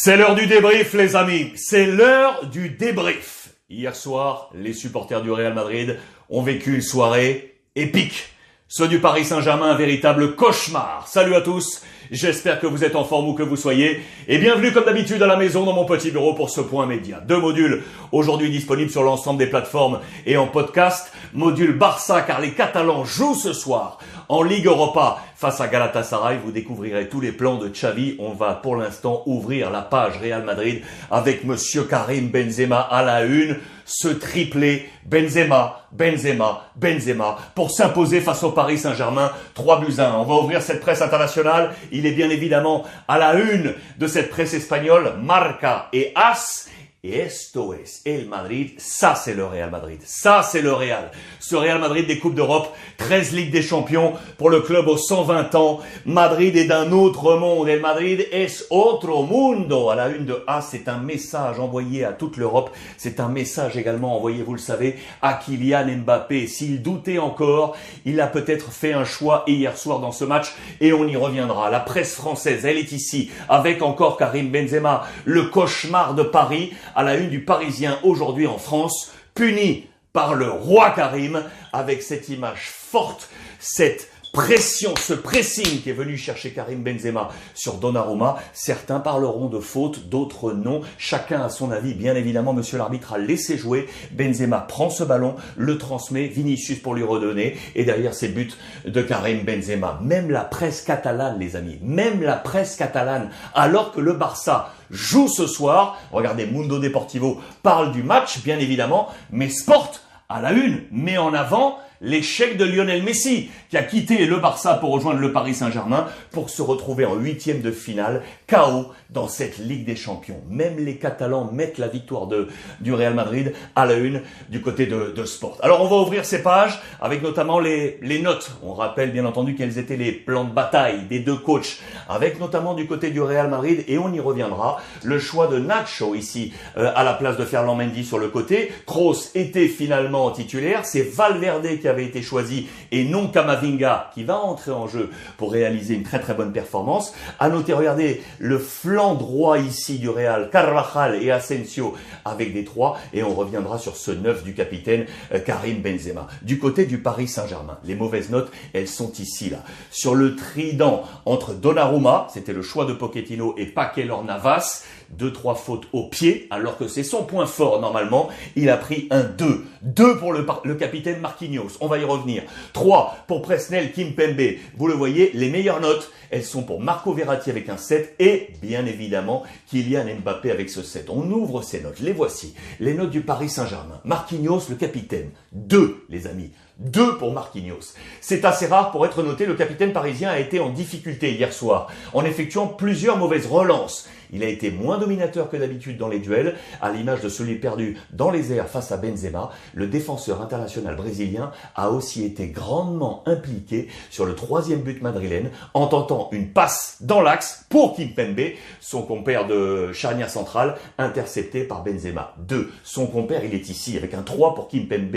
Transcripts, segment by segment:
C'est l'heure du débrief, les amis. C'est l'heure du débrief. Hier soir, les supporters du Real Madrid ont vécu une soirée épique. Ceux du Paris Saint-Germain, un véritable cauchemar. Salut à tous. J'espère que vous êtes en forme où que vous soyez. Et bienvenue comme d'habitude à la maison dans mon petit bureau pour ce point média. Deux modules aujourd'hui disponibles sur l'ensemble des plateformes et en podcast. Module Barça car les Catalans jouent ce soir en Ligue Europa face à Galatasaray. Vous découvrirez tous les plans de Xavi. On va pour l'instant ouvrir la page Real Madrid avec Monsieur Karim Benzema à la une. Ce triplé Benzema, Benzema, Benzema pour s'imposer face au Paris Saint-Germain 3 buts 1. On va ouvrir cette presse internationale. Il est bien évidemment à la une de cette presse espagnole, Marca et As. Et esto es el Madrid, ça c'est le Real Madrid, ça c'est le Real. Ce Real Madrid des Coupes d'Europe, 13 Ligues des Champions pour le club aux 120 ans. Madrid est d'un autre monde, el Madrid es otro mundo. À la une de A, c'est un message envoyé à toute l'Europe, c'est un message également envoyé, vous le savez, à Kylian Mbappé. S'il doutait encore, il a peut-être fait un choix hier soir dans ce match et on y reviendra. La presse française, elle est ici, avec encore Karim Benzema, le cauchemar de Paris à la une du Parisien aujourd'hui en France, puni par le roi Karim avec cette image forte, cette pression, ce pressing qui est venu chercher Karim Benzema sur Donnarumma. Certains parleront de faute, d'autres non. Chacun a son avis. Bien évidemment, monsieur l'arbitre a laissé jouer. Benzema prend ce ballon, le transmet, Vinicius pour lui redonner. Et derrière ces buts de Karim Benzema. Même la presse catalane, les amis, même la presse catalane, alors que le Barça joue ce soir, regardez, Mundo Deportivo parle du match, bien évidemment, mais Sport à la une met en avant l'échec de Lionel Messi, qui a quitté le Barça pour rejoindre le Paris Saint-Germain pour se retrouver en huitième de finale, KO dans cette Ligue des Champions. Même les Catalans mettent la victoire de, du Real Madrid à la une du côté de, de Sport. Alors on va ouvrir ces pages avec notamment les, les notes. On rappelle bien entendu quels étaient les plans de bataille des deux coachs, avec notamment du côté du Real Madrid, et on y reviendra, le choix de Nacho ici euh, à la place de Ferland Mendy sur le côté. Kroos était finalement titulaire, c'est Valverde qui avait été choisi et non Kamavinga qui va entrer en jeu pour réaliser une très très bonne performance. À noter, regardez, le flanc droit ici du Real, Carvajal et Asensio avec des trois et on reviendra sur ce neuf du capitaine euh, Karim Benzema. Du côté du Paris Saint-Germain, les mauvaises notes, elles sont ici là. Sur le trident entre Donnarumma, c'était le choix de Pochettino et Paquelor Navas, deux trois fautes au pied alors que c'est son point fort normalement, il a pris un 2. 2 pour le, capitaine Marquinhos, on va y revenir. 3 pour Presnel Kimpembe. Vous le voyez, les meilleures notes, elles sont pour Marco Verratti avec un 7 et bien évidemment Kylian Mbappé avec ce 7. On ouvre ces notes, les voici. Les notes du Paris Saint-Germain. Marquinhos, le capitaine. 2, les amis. 2 pour Marquinhos. C'est assez rare pour être noté, le capitaine parisien a été en difficulté hier soir en effectuant plusieurs mauvaises relances. Il a été moins dominateur que d'habitude dans les duels, à l'image de celui perdu dans les airs face à Benzema. Le défenseur international brésilien a aussi été grandement impliqué sur le troisième but madrilène en tentant une passe dans l'axe pour Kimpembe, son compère de charnière centrale, intercepté par Benzema. 2. Son compère, il est ici avec un 3 pour Kimpembe.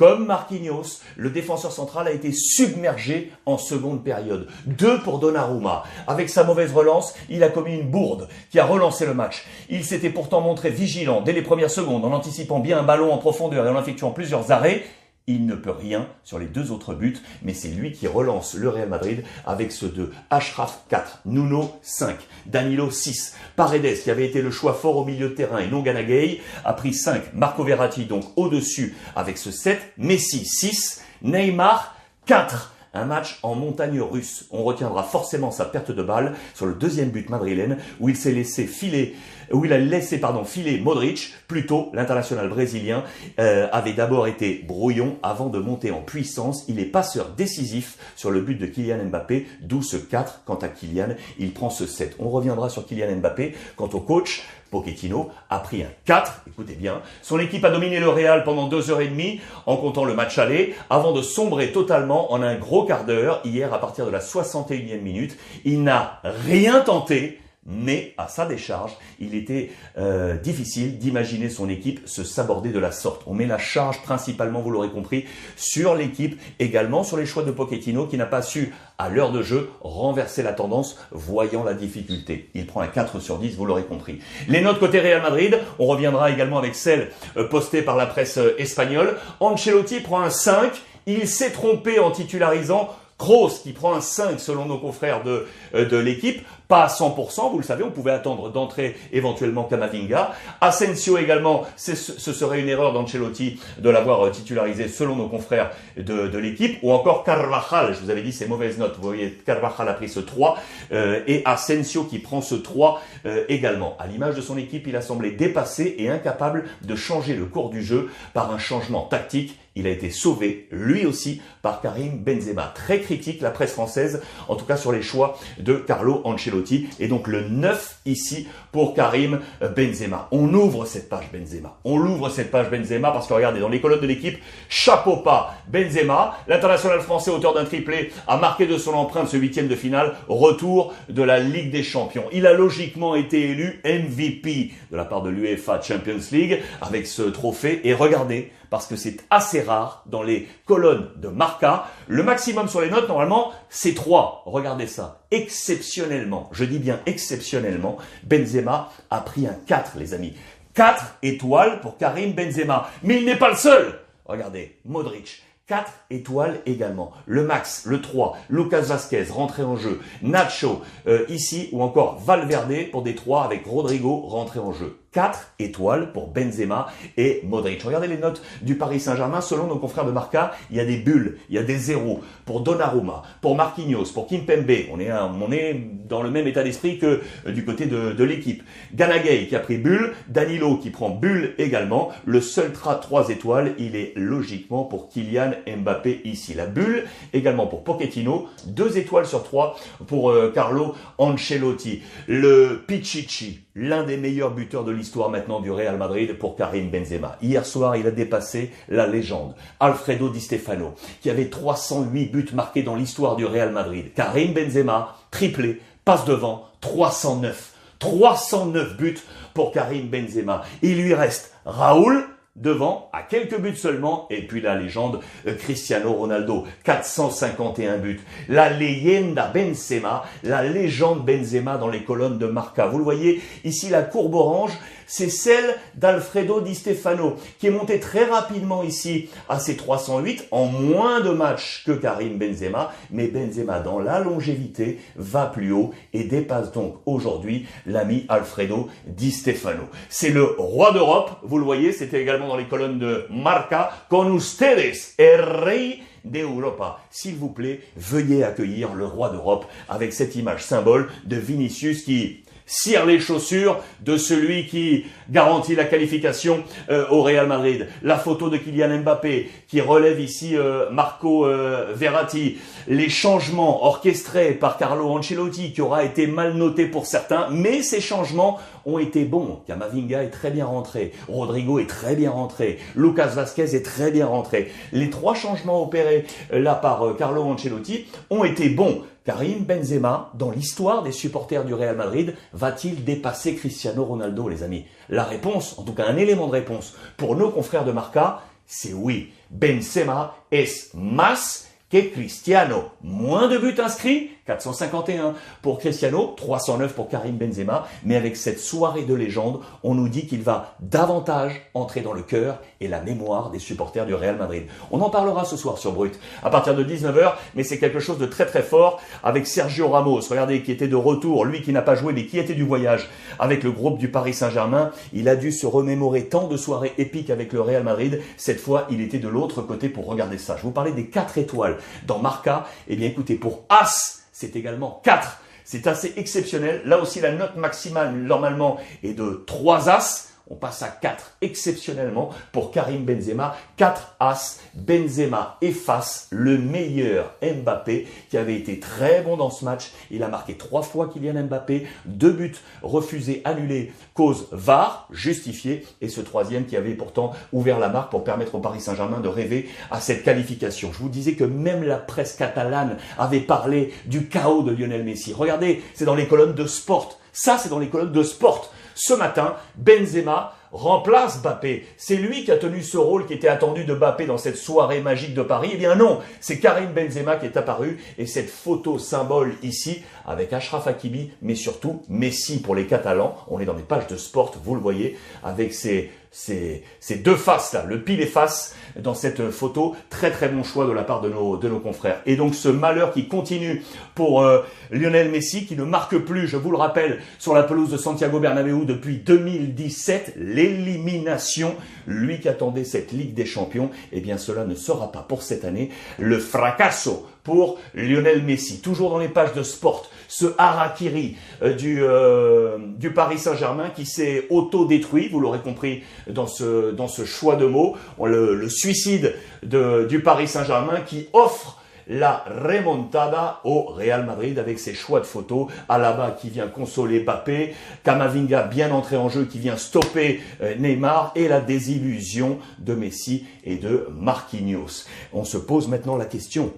Comme Marquinhos, le défenseur central a été submergé en seconde période. Deux pour Donnarumma. Avec sa mauvaise relance, il a commis une bourde qui a relancé le match. Il s'était pourtant montré vigilant dès les premières secondes en anticipant bien un ballon en profondeur et en effectuant plusieurs arrêts. Il ne peut rien sur les deux autres buts, mais c'est lui qui relance le Real Madrid avec ce 2. Ashraf 4, Nuno 5, Danilo 6. Paredes, qui avait été le choix fort au milieu de terrain et non Ganagay, a pris 5. Marco Verratti donc au-dessus avec ce 7. Messi 6. Neymar 4 un match en montagne russe. On retiendra forcément sa perte de balle sur le deuxième but madrilène où il s'est laissé filer, où il a laissé pardon filer Modric. Plutôt, l'international brésilien euh, avait d'abord été brouillon avant de monter en puissance. Il est passeur décisif sur le but de Kylian Mbappé, d'où ce 4. Quant à Kylian, il prend ce 7. On reviendra sur Kylian Mbappé. Quant au coach, Pochettino a pris un 4, écoutez bien. Son équipe a dominé le Real pendant deux heures et demie, en comptant le match aller, avant de sombrer totalement en un gros quart d'heure, hier à partir de la 61e minute. Il n'a rien tenté, mais à sa décharge, il était euh, difficile d'imaginer son équipe se saborder de la sorte. On met la charge principalement, vous l'aurez compris, sur l'équipe, également sur les choix de Pochettino qui n'a pas su, à l'heure de jeu, renverser la tendance, voyant la difficulté. Il prend un 4 sur 10, vous l'aurez compris. Les notes côté Real Madrid, on reviendra également avec celles euh, postées par la presse euh, espagnole. Ancelotti prend un 5, il s'est trompé en titularisant Kroos qui prend un 5 selon nos confrères de, de l'équipe pas à 100%, vous le savez, on pouvait attendre d'entrer éventuellement Kamavinga. Asensio également, ce serait une erreur d'Ancelotti de l'avoir euh, titularisé selon nos confrères de, de l'équipe. Ou encore Carvajal, je vous avais dit ces mauvaises notes, vous voyez, Carvajal a pris ce 3 euh, et Asensio qui prend ce 3 euh, également. À l'image de son équipe, il a semblé dépassé et incapable de changer le cours du jeu par un changement tactique il a été sauvé, lui aussi, par Karim Benzema. Très critique, la presse française, en tout cas sur les choix de Carlo Ancelotti. Et donc le 9 ici pour Karim Benzema. On ouvre cette page Benzema. On l'ouvre cette page Benzema parce que regardez, dans les colonnes de l'équipe, chapeau pas Benzema, l'international français auteur d'un triplé, a marqué de son empreinte ce huitième de finale, retour de la Ligue des Champions. Il a logiquement été élu MVP de la part de l'UEFA Champions League avec ce trophée. Et regardez, parce que c'est assez rare dans les colonnes de Marca. Le maximum sur les notes, normalement, c'est 3. Regardez ça. Exceptionnellement, je dis bien exceptionnellement, Benzema a pris un 4, les amis. 4 étoiles pour Karim Benzema. Mais il n'est pas le seul. Regardez, Modric, 4 étoiles également. Le Max, le 3, Lucas Vasquez rentré en jeu, Nacho euh, ici ou encore Valverde pour des 3 avec Rodrigo rentré en jeu. 4 étoiles pour Benzema et Modric. Regardez les notes du Paris Saint-Germain. Selon nos confrères de Marca, il y a des bulles, il y a des zéros pour Donnarumma, pour Marquinhos, pour Kimpembe. On est, on est dans le même état d'esprit que euh, du côté de, de l'équipe. Ganagay qui a pris bulle, Danilo qui prend bulle également. Le seul tra 3 étoiles, il est logiquement pour Kylian Mbappé ici. La bulle également pour Pochettino, 2 étoiles sur 3 pour euh, Carlo Ancelotti. Le Pichichi, l'un des meilleurs buteurs de l'histoire maintenant du Real Madrid pour Karim Benzema. Hier soir, il a dépassé la légende, Alfredo Di Stefano, qui avait 308 buts marqués dans l'histoire du Real Madrid. Karim Benzema, triplé, passe devant, 309. 309 buts pour Karim Benzema. Il lui reste Raoul, devant, à quelques buts seulement, et puis la légende euh, Cristiano Ronaldo, 451 buts. La leyenda Benzema, la légende Benzema dans les colonnes de Marca. Vous le voyez, ici la courbe orange, c'est celle d'Alfredo Di Stefano, qui est monté très rapidement ici à ses 308, en moins de matchs que Karim Benzema, mais Benzema dans la longévité va plus haut et dépasse donc aujourd'hui l'ami Alfredo Di Stefano. C'est le roi d'Europe, vous le voyez, c'était également dans les colonnes de Marca, con ustedes, el rey d'Europa. S'il vous plaît, veuillez accueillir le roi d'Europe avec cette image symbole de Vinicius qui cire les chaussures de celui qui garantit la qualification euh, au Real Madrid. La photo de Kylian Mbappé qui relève ici euh, Marco euh, Verratti. Les changements orchestrés par Carlo Ancelotti qui aura été mal noté pour certains, mais ces changements ont été bons. Kamavinga est très bien rentré, Rodrigo est très bien rentré, Lucas Vasquez est très bien rentré. Les trois changements opérés là par Carlo Ancelotti ont été bons. Karim Benzema, dans l'histoire des supporters du Real Madrid, va-t-il dépasser Cristiano Ronaldo, les amis? La réponse, en tout cas un élément de réponse pour nos confrères de Marca, c'est oui. Benzema est mas que Cristiano? Moins de buts inscrits, 451 pour Cristiano, 309 pour Karim Benzema, mais avec cette soirée de légende, on nous dit qu'il va davantage entrer dans le cœur et la mémoire des supporters du Real Madrid. On en parlera ce soir sur Brut, à partir de 19h, mais c'est quelque chose de très très fort avec Sergio Ramos, regardez, qui était de retour, lui qui n'a pas joué, mais qui était du voyage avec le groupe du Paris Saint-Germain. Il a dû se remémorer tant de soirées épiques avec le Real Madrid. Cette fois, il était de l'autre côté pour regarder ça. Je vous parlais des 4 étoiles dans Marca. Eh bien, écoutez, pour As, c'est également 4. C'est assez exceptionnel. Là aussi, la note maximale, normalement, est de 3 As. On passe à 4 exceptionnellement pour Karim Benzema. 4 As. Benzema efface le meilleur Mbappé qui avait été très bon dans ce match. Il a marqué 3 fois Kylian Mbappé. 2 buts refusés, annulés, cause VAR, justifié. Et ce troisième qui avait pourtant ouvert la marque pour permettre au Paris Saint-Germain de rêver à cette qualification. Je vous disais que même la presse catalane avait parlé du chaos de Lionel Messi. Regardez, c'est dans les colonnes de Sport Ça, c'est dans les colonnes de sport. Ce matin, Benzema remplace Bappé. C'est lui qui a tenu ce rôle qui était attendu de Bappé dans cette soirée magique de Paris. Eh bien non, c'est Karim Benzema qui est apparu et cette photo symbole ici avec Ashraf Hakimi, mais surtout Messi pour les Catalans. On est dans les pages de sport, vous le voyez, avec ces, ces, ces deux faces là, le pile et face dans cette photo. Très très bon choix de la part de nos, de nos confrères. Et donc ce malheur qui continue pour euh, Lionel Messi, qui ne marque plus, je vous le rappelle, sur la pelouse de Santiago Bernabéu depuis 2017, l'élimination. Lui qui attendait cette Ligue des Champions, eh bien cela ne sera pas pour cette année. Le fracasso pour Lionel Messi. Toujours dans les pages de sport, ce harakiri euh, du, euh, du Paris Saint-Germain qui s'est auto-détruit, vous l'aurez compris dans ce, dans ce choix de mots, le, le suicide de, du Paris Saint-Germain qui offre la remontada au Real Madrid avec ses choix de photos. Alaba qui vient consoler Mbappé, Kamavinga bien entré en jeu qui vient stopper euh, Neymar et la désillusion de Messi et de Marquinhos. On se pose maintenant la question.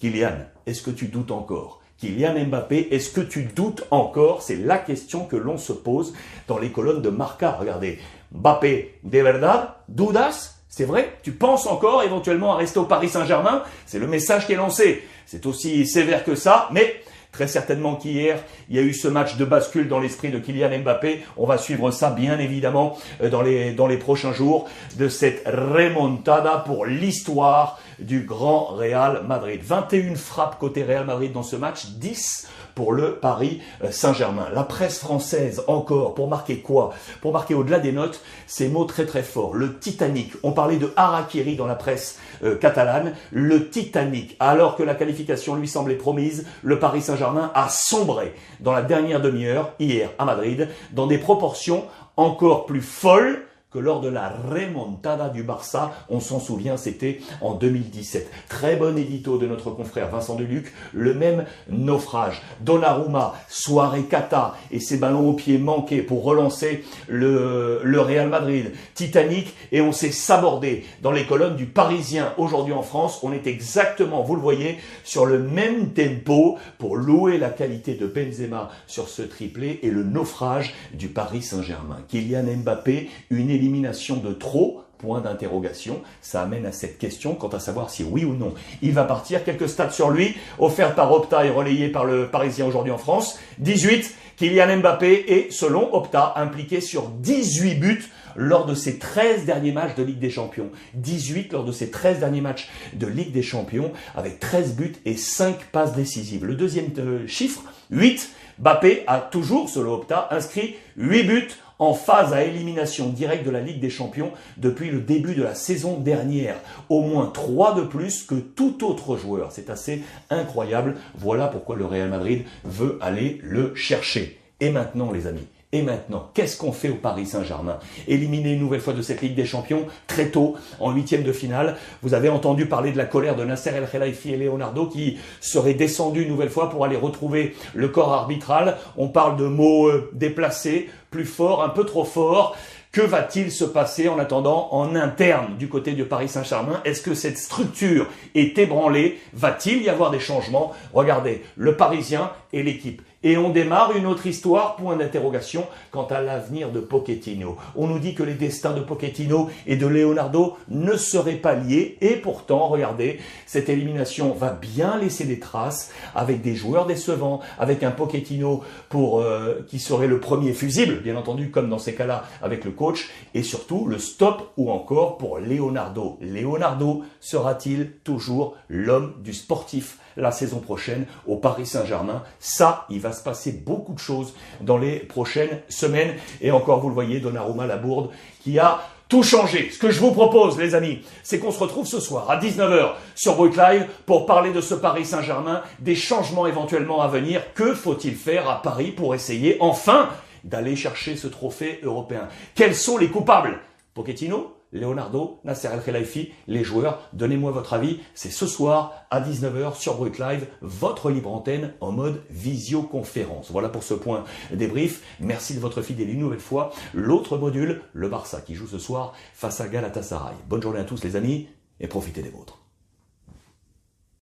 Kylian, est-ce que tu doutes encore Kylian Mbappé, est-ce que tu doutes encore C'est la question que l'on se pose dans les colonnes de Marca. Regardez, Mbappé, de verdad, dudas c'est vrai Tu penses encore éventuellement à rester au Paris Saint-Germain C'est le message qui est lancé. C'est aussi sévère que ça, mais très certainement qu'hier, il y a eu ce match de bascule dans l'esprit de Kylian Mbappé. On va suivre ça, bien évidemment, euh, dans les, dans les prochains jours, de cette remontada pour l'histoire du grand Real Madrid. 21 frappes côté Real Madrid dans ce match, 10 pour le Paris euh, Saint-Germain. La presse française, encore, pour marquer quoi? Pour marquer au-delà des notes, ces mots très très forts. Le Titanic. On parlait de Harakiri dans la presse euh, catalane. Le Titanic. Alors que la qualification lui semblait promise, le Paris Saint-Germain a sombré dans la dernière demi-heure, hier à Madrid, dans des proportions encore plus folles lors de la remontada du Barça, on s'en souvient, c'était en 2017. Très bon édito de notre confrère Vincent Deluc, le même naufrage. Donnarumma, soirée Kata et ses ballons au pied manqués pour relancer le, Real Madrid. Titanic et on s'est sabordé dans les colonnes du Parisien aujourd'hui en France. On est exactement, vous le voyez, sur le même tempo pour louer la qualité de Benzema sur ce triplé et le naufrage du Paris Saint-Germain. Kylian Mbappé, une élimination élimination de trop Point d'interrogation. Ça amène à cette question quant à savoir si oui ou non il va partir. Quelques stats sur lui, offerts par Opta et relayés par le Parisien aujourd'hui en France. 18, Kylian Mbappé est, selon Opta, impliqué sur 18 buts lors de ses 13 derniers matchs de Ligue des Champions. 18 lors de ses 13 derniers matchs de Ligue des Champions, avec 13 buts et 5 passes décisives. Le deuxième euh, chiffre, 8, Mbappé a toujours, selon Opta, inscrit 8 buts en phase à élimination directe de la Ligue des Champions depuis le début de la saison dernière. Au moins 3 de plus que tout autre joueur. C'est assez incroyable. Voilà pourquoi le Real Madrid veut aller le chercher. Et maintenant, les amis, et maintenant, qu'est-ce qu'on fait au Paris Saint-Germain? Éliminé une nouvelle fois de cette Ligue des Champions, très tôt, en huitième de finale. Vous avez entendu parler de la colère de Nasser El Khelaifi et Leonardo qui seraient descendus une nouvelle fois pour aller retrouver le corps arbitral. On parle de mots euh, déplacés, plus forts, un peu trop forts. Que va-t-il se passer en attendant en interne du côté du Paris Saint-Germain? Est-ce que cette structure est ébranlée? Va-t-il y avoir des changements? Regardez, le Parisien et l'équipe et on démarre une autre histoire, point d'interrogation, quant à l'avenir de Pochettino. On nous dit que les destins de Pochettino et de Leonardo ne seraient pas liés, et pourtant, regardez, cette élimination va bien laisser des traces, avec des joueurs décevants, avec un Pochettino pour, euh, qui serait le premier fusible, bien entendu, comme dans ces cas-là, avec le coach, et surtout le stop ou encore pour Leonardo. Leonardo sera-t-il toujours l'homme du sportif? La saison prochaine au Paris Saint-Germain Ça, il va se passer beaucoup de choses dans les prochaines semaines. Et encore, vous le voyez, Donnarumma Labourde qui a tout changé. Ce que je vous propose, les amis, c'est qu'on se retrouve ce soir à 19h sur Brut Live pour parler de ce Paris Saint-Germain, des changements éventuellement à venir. Que faut-il faire à Paris pour essayer enfin d'aller chercher ce trophée européen? Quels sont les coupables? Pochettino? Leonardo, Nasser El Khelaifi, les joueurs. Donnez-moi votre avis. C'est ce soir à 19h sur Brut Live, votre libre antenne en mode visioconférence. Voilà pour ce point débrief. Merci de votre fidélité une nouvelle fois. L'autre module, le Barça qui joue ce soir face à Galatasaray. Bonne journée à tous les amis et profitez des vôtres.